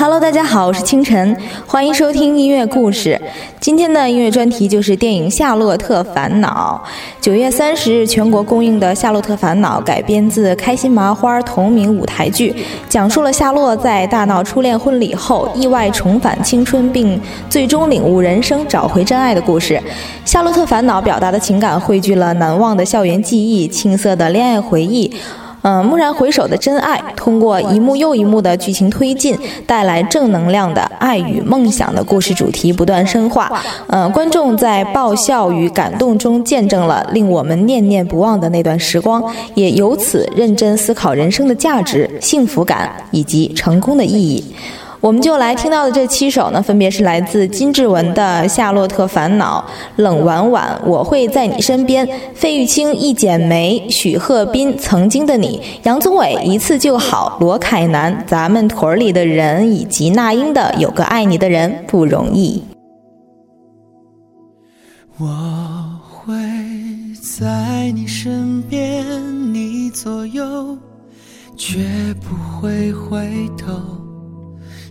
Hello，大家好，我是清晨，欢迎收听音乐故事。今天的音乐专题就是电影《夏洛特烦恼》。九月三十日全国公映的《夏洛特烦恼》改编自开心麻花同名舞台剧，讲述了夏洛在大闹初恋婚礼后，意外重返青春，并最终领悟人生、找回真爱的故事。《夏洛特烦恼》表达的情感汇聚了难忘的校园记忆、青涩的恋爱回忆。嗯，蓦然回首的真爱，通过一幕又一幕的剧情推进，带来正能量的爱与梦想的故事主题不断深化。嗯，观众在爆笑与感动中见证了令我们念念不忘的那段时光，也由此认真思考人生的价值、幸福感以及成功的意义。我们就来听到的这七首呢，分别是来自金志文的《夏洛特烦恼》、冷婉婉、我会在你身边、费玉清《一剪梅》、许鹤斌《曾经的你》、杨宗纬《一次就好》、罗凯南《咱们屯里的人》，以及那英的《有个爱你的人不容易》。我会在你身边，你左右，绝不会回头。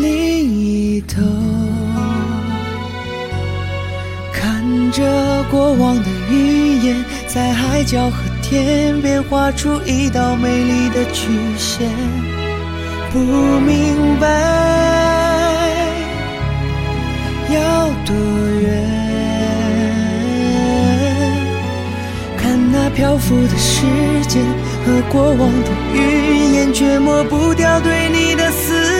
另一头，看着过往的云烟，在海角和天边画出一道美丽的曲线。不明白要多远，看那漂浮的时间和过往的云烟，却抹不掉对你的思念。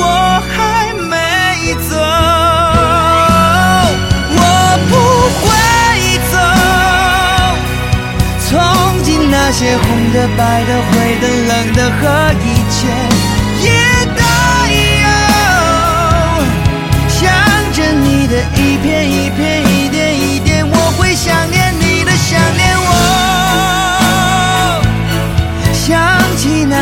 我还没走，我不会走。从今那些红的、白的、灰的、冷的和一切，也都有。想着你的一片一片、一点一点，我会想念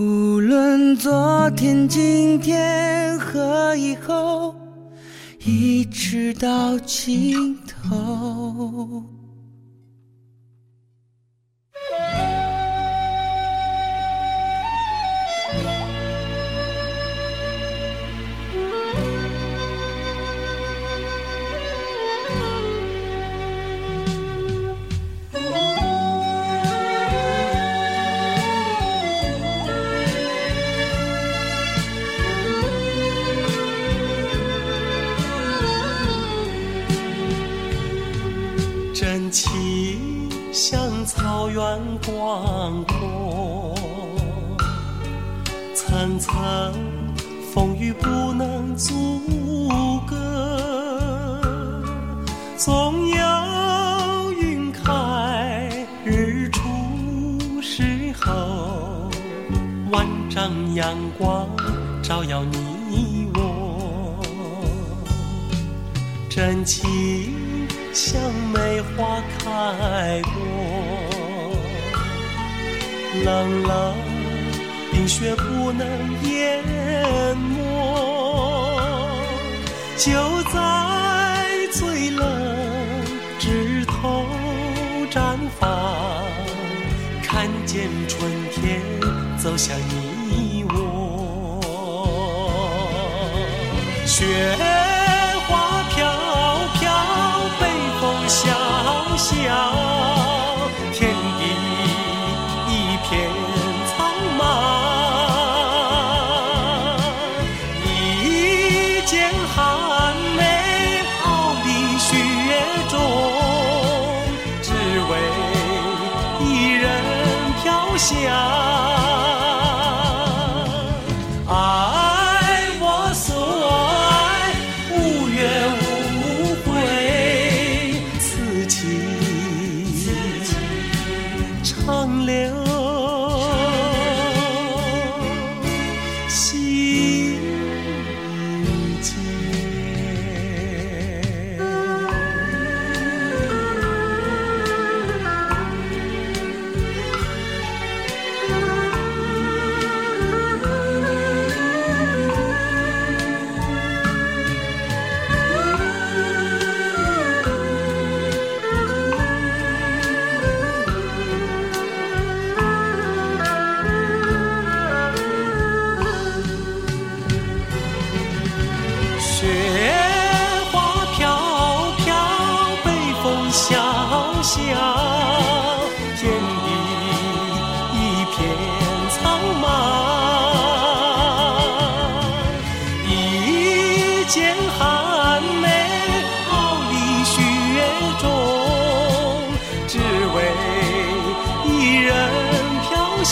无论昨天、今天和以后。一直到尽头。阳光照耀你我真情像梅花开过冷冷冰雪不能淹没。就在最冷枝头绽放看见春天走向你。雪花飘飘北风萧萧。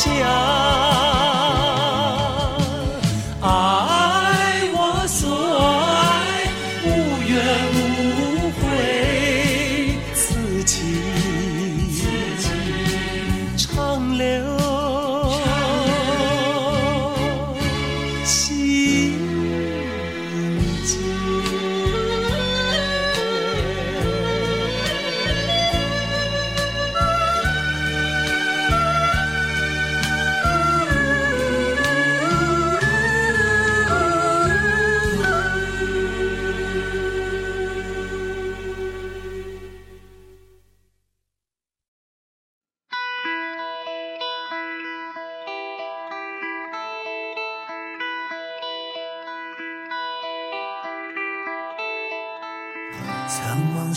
夕阳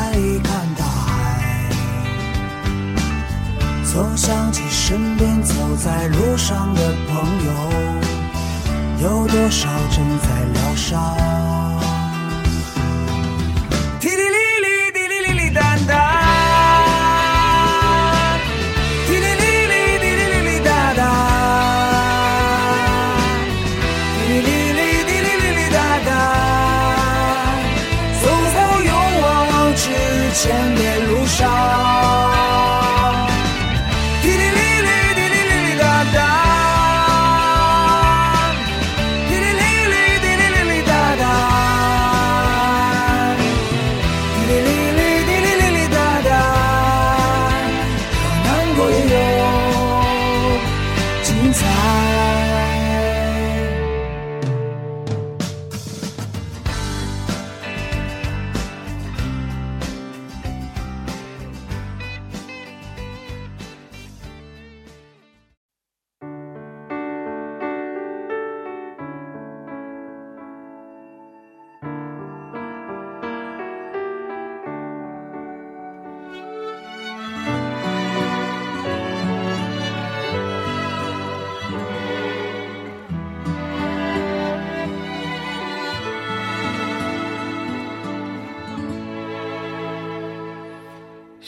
看一看大海，总想起身边走在路上的朋友，有多少正在疗伤。滴滴滴滴滴滴滴滴。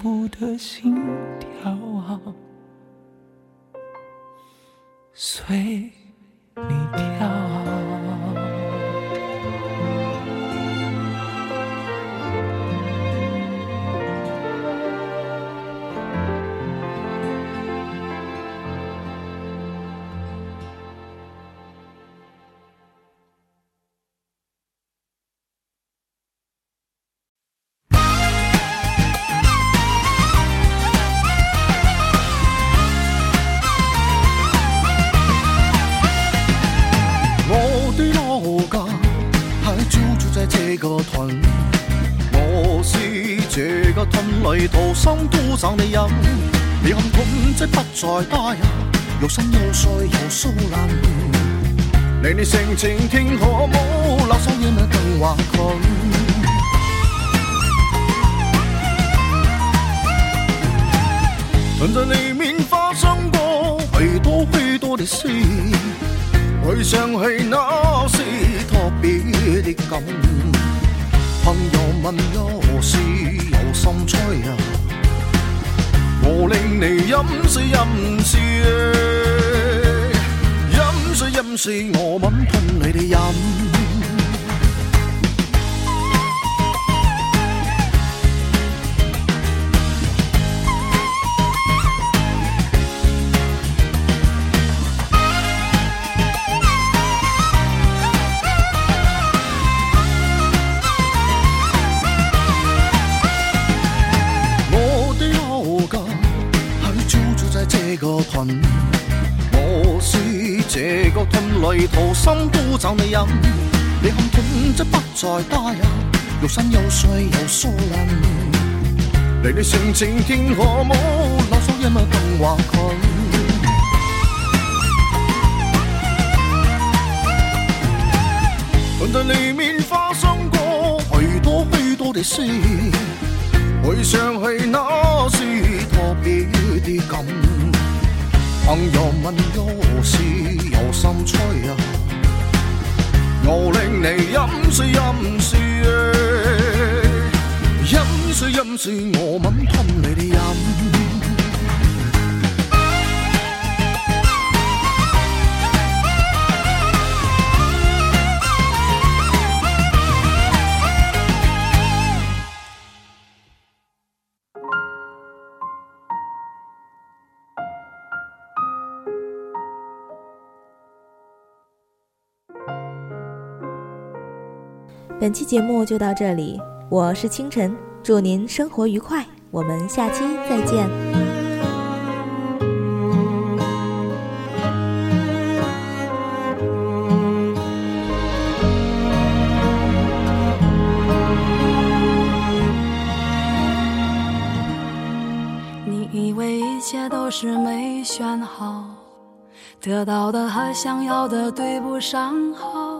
全部的心跳啊，随你跳。个屯里土生土长的人。你看屯仔不再大呀，又深又碎又疏冷。你你性情挺可冇，老少爷们更顽强。屯在里面发生过许多许多的事。回想起那是特別的感，朋友問有你饮醉饮笑饮醉饮笑我饮干你的饮个盾里土生土长的人，你看盾则不再打扰，肉身又碎又疏冷。离你性情天可无，啰嗦一么更话困。在里面发生过许多许多的事，回想起那是特别的感。朋友问有事有心吹呀，我令你饮水饮水，饮水饮水，我吻吞你的饮。本期节目就到这里，我是清晨，祝您生活愉快，我们下期再见。你以为一切都是没选好，得到的和想要的对不上号。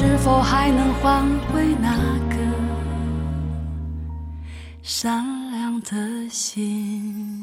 是否还能换回那个善良的心？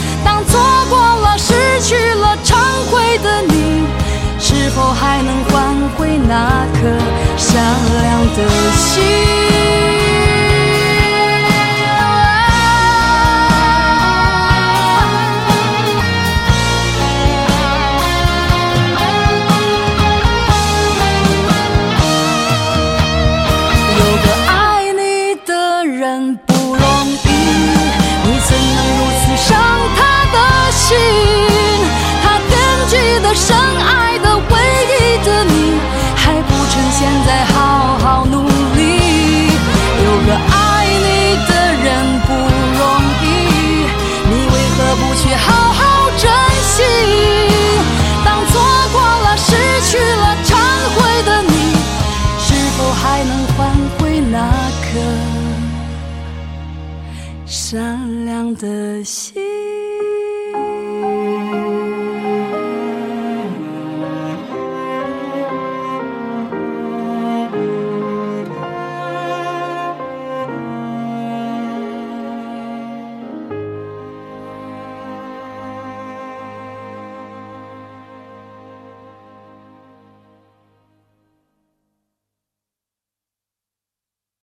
失去了、忏悔的你，是否还能换回那颗善良的心？